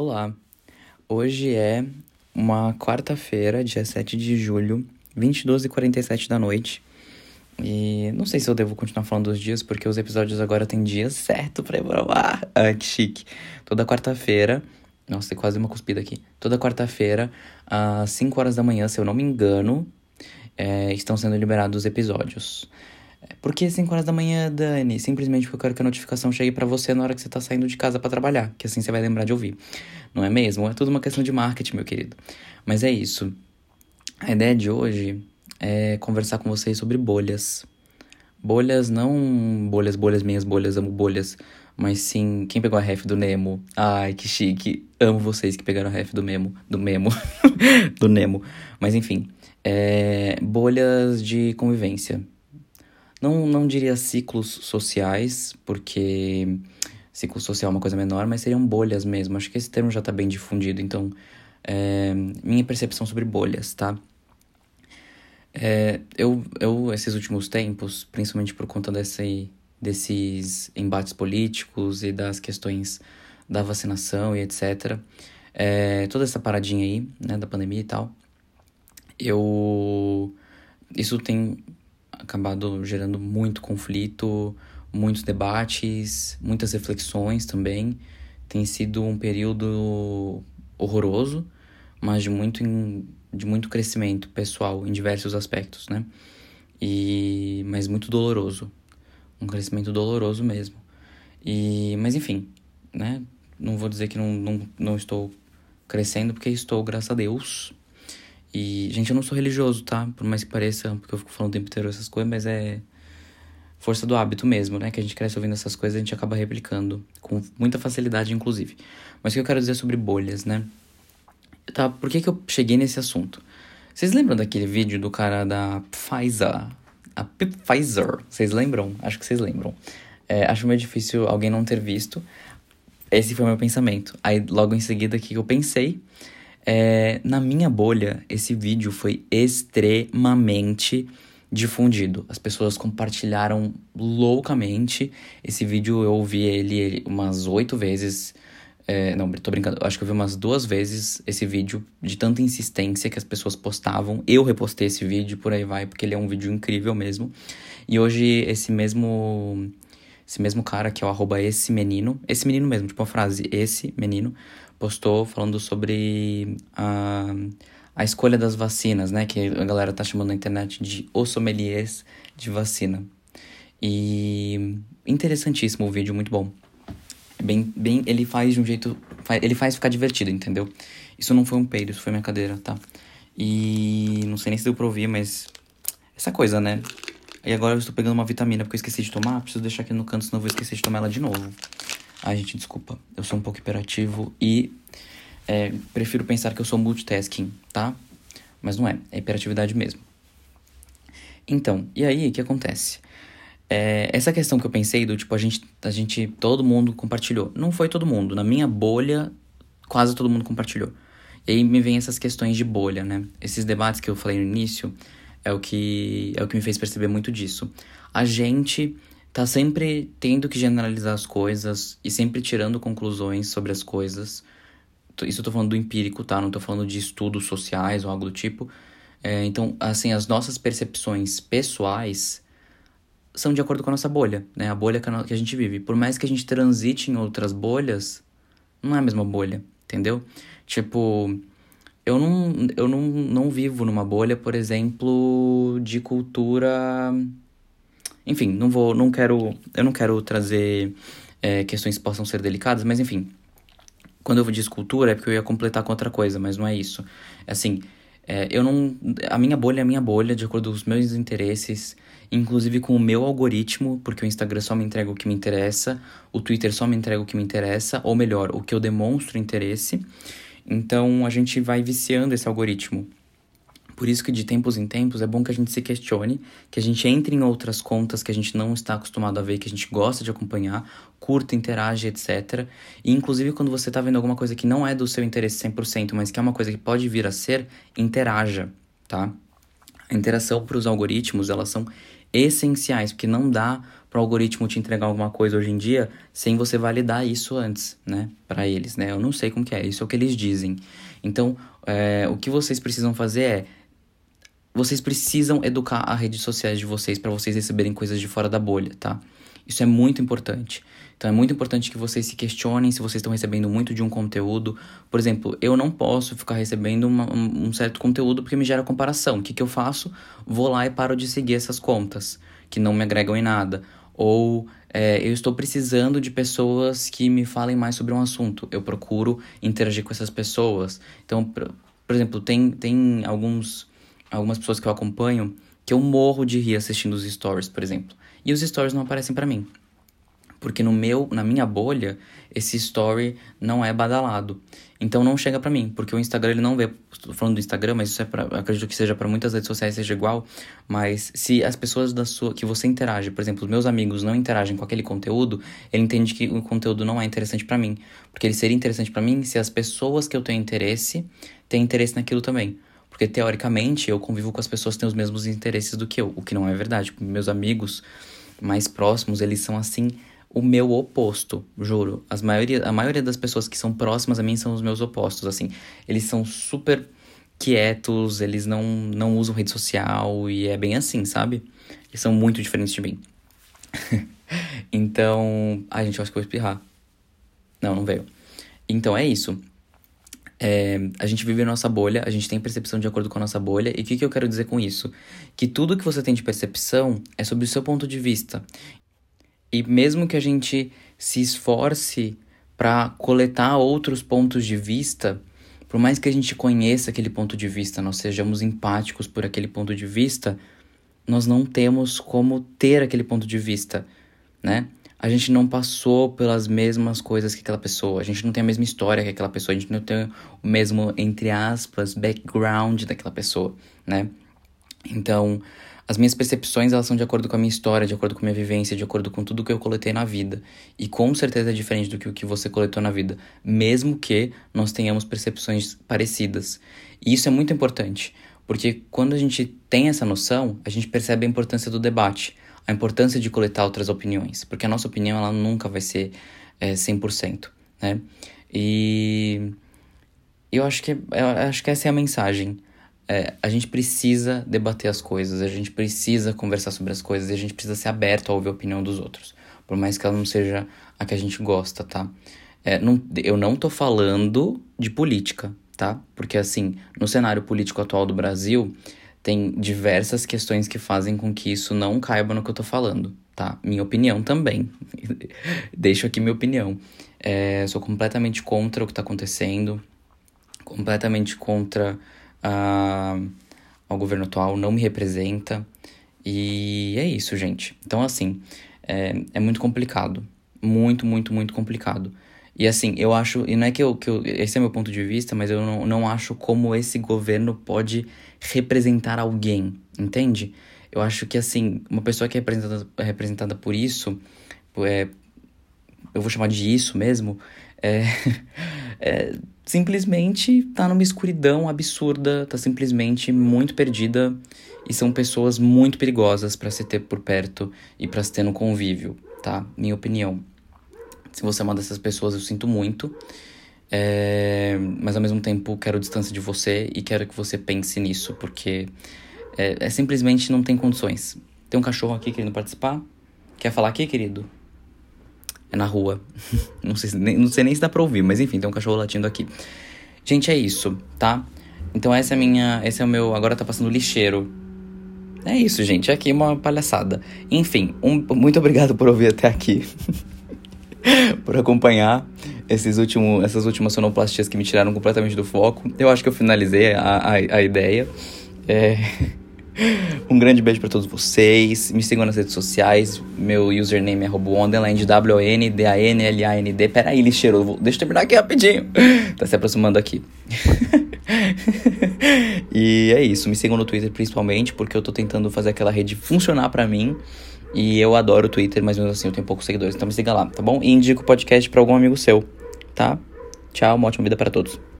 Olá, hoje é uma quarta-feira, dia 7 de julho, 22h47 da noite. E não sei se eu devo continuar falando dos dias, porque os episódios agora têm dia certo pra ir pro ar. Ah, que chique. Toda quarta-feira, nossa, tem quase uma cuspida aqui. Toda quarta-feira, às 5 horas da manhã, se eu não me engano, é, estão sendo liberados os episódios. Por que 5 horas da manhã, Dani? Simplesmente porque eu quero que a notificação chegue para você na hora que você tá saindo de casa para trabalhar, que assim você vai lembrar de ouvir. Não é mesmo? É tudo uma questão de marketing, meu querido. Mas é isso. A ideia de hoje é conversar com vocês sobre bolhas. Bolhas, não bolhas, bolhas, minhas bolhas, amo bolhas. Mas sim, quem pegou a ref do Nemo? Ai, que chique. Amo vocês que pegaram a ref do Memo. Do Memo. do Nemo. Mas enfim. É, bolhas de convivência. Não, não diria ciclos sociais, porque ciclo social é uma coisa menor, mas seriam bolhas mesmo. Acho que esse termo já está bem difundido, então, é, minha percepção sobre bolhas, tá? É, eu, eu, esses últimos tempos, principalmente por conta desse, desses embates políticos e das questões da vacinação e etc., é, toda essa paradinha aí, né, da pandemia e tal, eu. Isso tem acabado gerando muito conflito, muitos debates, muitas reflexões também. Tem sido um período horroroso, mas de muito, de muito crescimento pessoal em diversos aspectos, né? E, mas muito doloroso. Um crescimento doloroso mesmo. E, mas enfim, né? Não vou dizer que não, não, não estou crescendo, porque estou, graças a Deus. E, gente, eu não sou religioso, tá? Por mais que pareça, porque eu fico falando o tempo inteiro essas coisas, mas é força do hábito mesmo, né? Que a gente cresce ouvindo essas coisas, a gente acaba replicando com muita facilidade, inclusive. Mas o que eu quero dizer sobre bolhas, né? Tá, por que, que eu cheguei nesse assunto? Vocês lembram daquele vídeo do cara da Pfizer? A Pfizer, vocês lembram? Acho que vocês lembram. É, acho meio difícil alguém não ter visto. Esse foi meu pensamento. Aí, logo em seguida, o que eu pensei? É, na minha bolha, esse vídeo foi extremamente difundido. As pessoas compartilharam loucamente. Esse vídeo eu ouvi ele umas oito vezes. É, não, tô brincando. Acho que eu vi umas duas vezes esse vídeo de tanta insistência que as pessoas postavam. Eu repostei esse vídeo, por aí vai, porque ele é um vídeo incrível mesmo. E hoje esse mesmo esse mesmo cara, que é o arroba esse menino, esse menino mesmo, tipo uma frase, esse menino, postou falando sobre a, a escolha das vacinas, né? Que a galera tá chamando na internet de os sommeliers de vacina. E interessantíssimo o vídeo, muito bom. Bem, bem, ele faz de um jeito, ele faz ficar divertido, entendeu? Isso não foi um peido, isso foi minha cadeira, tá? E não sei nem se deu pra ouvir, mas essa coisa, né? E agora eu estou pegando uma vitamina porque eu esqueci de tomar, preciso deixar aqui no canto, senão eu vou esquecer de tomar ela de novo. Ai, gente, desculpa. Eu sou um pouco hiperativo e é, prefiro pensar que eu sou multitasking, tá? Mas não é, é hiperatividade mesmo. Então, e aí, o que acontece? É, essa questão que eu pensei do tipo, a gente, a gente, todo mundo compartilhou. Não foi todo mundo. Na minha bolha, quase todo mundo compartilhou. E aí me vem essas questões de bolha, né? Esses debates que eu falei no início é o que, é o que me fez perceber muito disso. A gente tá sempre tendo que generalizar as coisas e sempre tirando conclusões sobre as coisas. Isso eu tô falando do empírico, tá? Não tô falando de estudos sociais ou algo do tipo. É, então, assim, as nossas percepções pessoais são de acordo com a nossa bolha, né? A bolha que a gente vive. Por mais que a gente transite em outras bolhas, não é a mesma bolha, entendeu? Tipo, eu não, eu não, não vivo numa bolha, por exemplo, de cultura enfim, não vou, não quero, eu não quero trazer é, questões que possam ser delicadas, mas enfim, quando eu disse cultura é porque eu ia completar com outra coisa, mas não é isso. É assim, é, eu não, a minha bolha é a minha bolha de acordo com os meus interesses, inclusive com o meu algoritmo, porque o Instagram só me entrega o que me interessa, o Twitter só me entrega o que me interessa, ou melhor, o que eu demonstro interesse. Então a gente vai viciando esse algoritmo. Por isso que de tempos em tempos é bom que a gente se questione, que a gente entre em outras contas que a gente não está acostumado a ver, que a gente gosta de acompanhar, curta, interage, etc. E inclusive quando você está vendo alguma coisa que não é do seu interesse 100%, mas que é uma coisa que pode vir a ser, interaja, tá? A interação para os algoritmos, elas são essenciais, porque não dá para o algoritmo te entregar alguma coisa hoje em dia sem você validar isso antes, né, para eles, né? Eu não sei como que é, isso é o que eles dizem. Então, é, o que vocês precisam fazer é vocês precisam educar as redes sociais de vocês para vocês receberem coisas de fora da bolha, tá? Isso é muito importante. Então é muito importante que vocês se questionem se vocês estão recebendo muito de um conteúdo. Por exemplo, eu não posso ficar recebendo uma, um, certo conteúdo porque me gera comparação. O que, que eu faço? Vou lá e paro de seguir essas contas que não me agregam em nada. Ou é, eu estou precisando de pessoas que me falem mais sobre um assunto. Eu procuro interagir com essas pessoas. Então, por, por exemplo, tem, tem alguns, algumas pessoas que eu acompanho que eu morro de rir assistindo os stories, por exemplo e os stories não aparecem para mim. Porque no meu, na minha bolha, esse story não é badalado. Então não chega para mim, porque o Instagram ele não vê, tô falando do Instagram, mas isso é para acredito que seja para muitas redes sociais seja igual, mas se as pessoas da sua que você interage, por exemplo, os meus amigos não interagem com aquele conteúdo, ele entende que o conteúdo não é interessante para mim, porque ele seria interessante para mim se as pessoas que eu tenho interesse têm interesse naquilo também. Porque teoricamente eu convivo com as pessoas que têm os mesmos interesses do que eu, o que não é verdade. Meus amigos mais próximos, eles são assim o meu oposto, juro. As maioria, a maioria das pessoas que são próximas a mim são os meus opostos, assim. Eles são super quietos, eles não, não usam rede social e é bem assim, sabe? Eles são muito diferentes de mim. então, a gente, eu acho que eu vou espirrar. Não, não veio. Então é isso. É, a gente vive a nossa bolha, a gente tem percepção de acordo com a nossa bolha. E o que, que eu quero dizer com isso? Que tudo que você tem de percepção é sobre o seu ponto de vista. E mesmo que a gente se esforce para coletar outros pontos de vista, por mais que a gente conheça aquele ponto de vista, nós sejamos empáticos por aquele ponto de vista, nós não temos como ter aquele ponto de vista, né? A gente não passou pelas mesmas coisas que aquela pessoa, a gente não tem a mesma história que aquela pessoa, a gente não tem o mesmo, entre aspas, background daquela pessoa, né? Então, as minhas percepções, elas são de acordo com a minha história, de acordo com a minha vivência, de acordo com tudo que eu coletei na vida. E com certeza é diferente do que o que você coletou na vida, mesmo que nós tenhamos percepções parecidas. E isso é muito importante, porque quando a gente tem essa noção, a gente percebe a importância do debate a importância de coletar outras opiniões, porque a nossa opinião ela nunca vai ser é, 100%, né? E eu acho que, eu acho que essa é a mensagem. É, a gente precisa debater as coisas, a gente precisa conversar sobre as coisas e a gente precisa ser aberto a ouvir a opinião dos outros, por mais que ela não seja a que a gente gosta, tá? É, não, eu não tô falando de política, tá? Porque, assim, no cenário político atual do Brasil, tem diversas questões que fazem com que isso não caiba no que eu tô falando, tá? Minha opinião também. Deixo aqui minha opinião. É, sou completamente contra o que tá acontecendo, completamente contra a, ao governo atual, não me representa. E é isso, gente. Então, assim, é, é muito complicado. Muito, muito, muito complicado. E assim, eu acho, e não é que eu, que eu. Esse é meu ponto de vista, mas eu não, não acho como esse governo pode representar alguém, entende? Eu acho que assim, uma pessoa que é representada, representada por isso, é, eu vou chamar de isso mesmo, é, é, simplesmente tá numa escuridão absurda, tá simplesmente muito perdida e são pessoas muito perigosas para se ter por perto e para se ter no convívio, tá? Minha opinião. Se você é uma dessas pessoas, eu sinto muito. É, mas ao mesmo tempo quero distância de você e quero que você pense nisso, porque é, é, simplesmente não tem condições. Tem um cachorro aqui querendo participar. Quer falar aqui, querido? É na rua. não, sei, nem, não sei nem se dá pra ouvir, mas enfim, tem um cachorro latindo aqui. Gente, é isso, tá? Então essa é a minha. Esse é o meu. Agora tá passando lixeiro. É isso, gente. Aqui é uma palhaçada. Enfim, um, muito obrigado por ouvir até aqui. por acompanhar esses últimos, essas últimas sonoplastias que me tiraram completamente do foco. Eu acho que eu finalizei a, a, a ideia. É... Um grande beijo para todos vocês. Me sigam nas redes sociais. Meu username é roboondeland, W-O-N-D-A-N-L-A-N-D. Peraí, lixeiro. Deixa eu terminar aqui rapidinho. Tá se aproximando aqui. e é isso. Me sigam no Twitter principalmente, porque eu tô tentando fazer aquela rede funcionar para mim. E eu adoro o Twitter, mas mesmo assim eu tenho poucos seguidores. Então me siga lá, tá bom? E indica o podcast pra algum amigo seu, tá? Tchau, uma ótima vida para todos.